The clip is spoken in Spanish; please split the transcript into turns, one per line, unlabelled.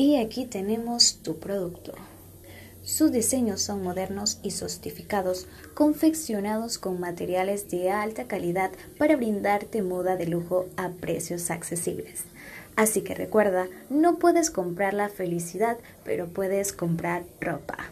Y aquí tenemos tu producto. Sus diseños son modernos y sofisticados, confeccionados con materiales de alta calidad para brindarte moda de lujo a precios accesibles. Así que recuerda, no puedes comprar la felicidad, pero puedes comprar ropa.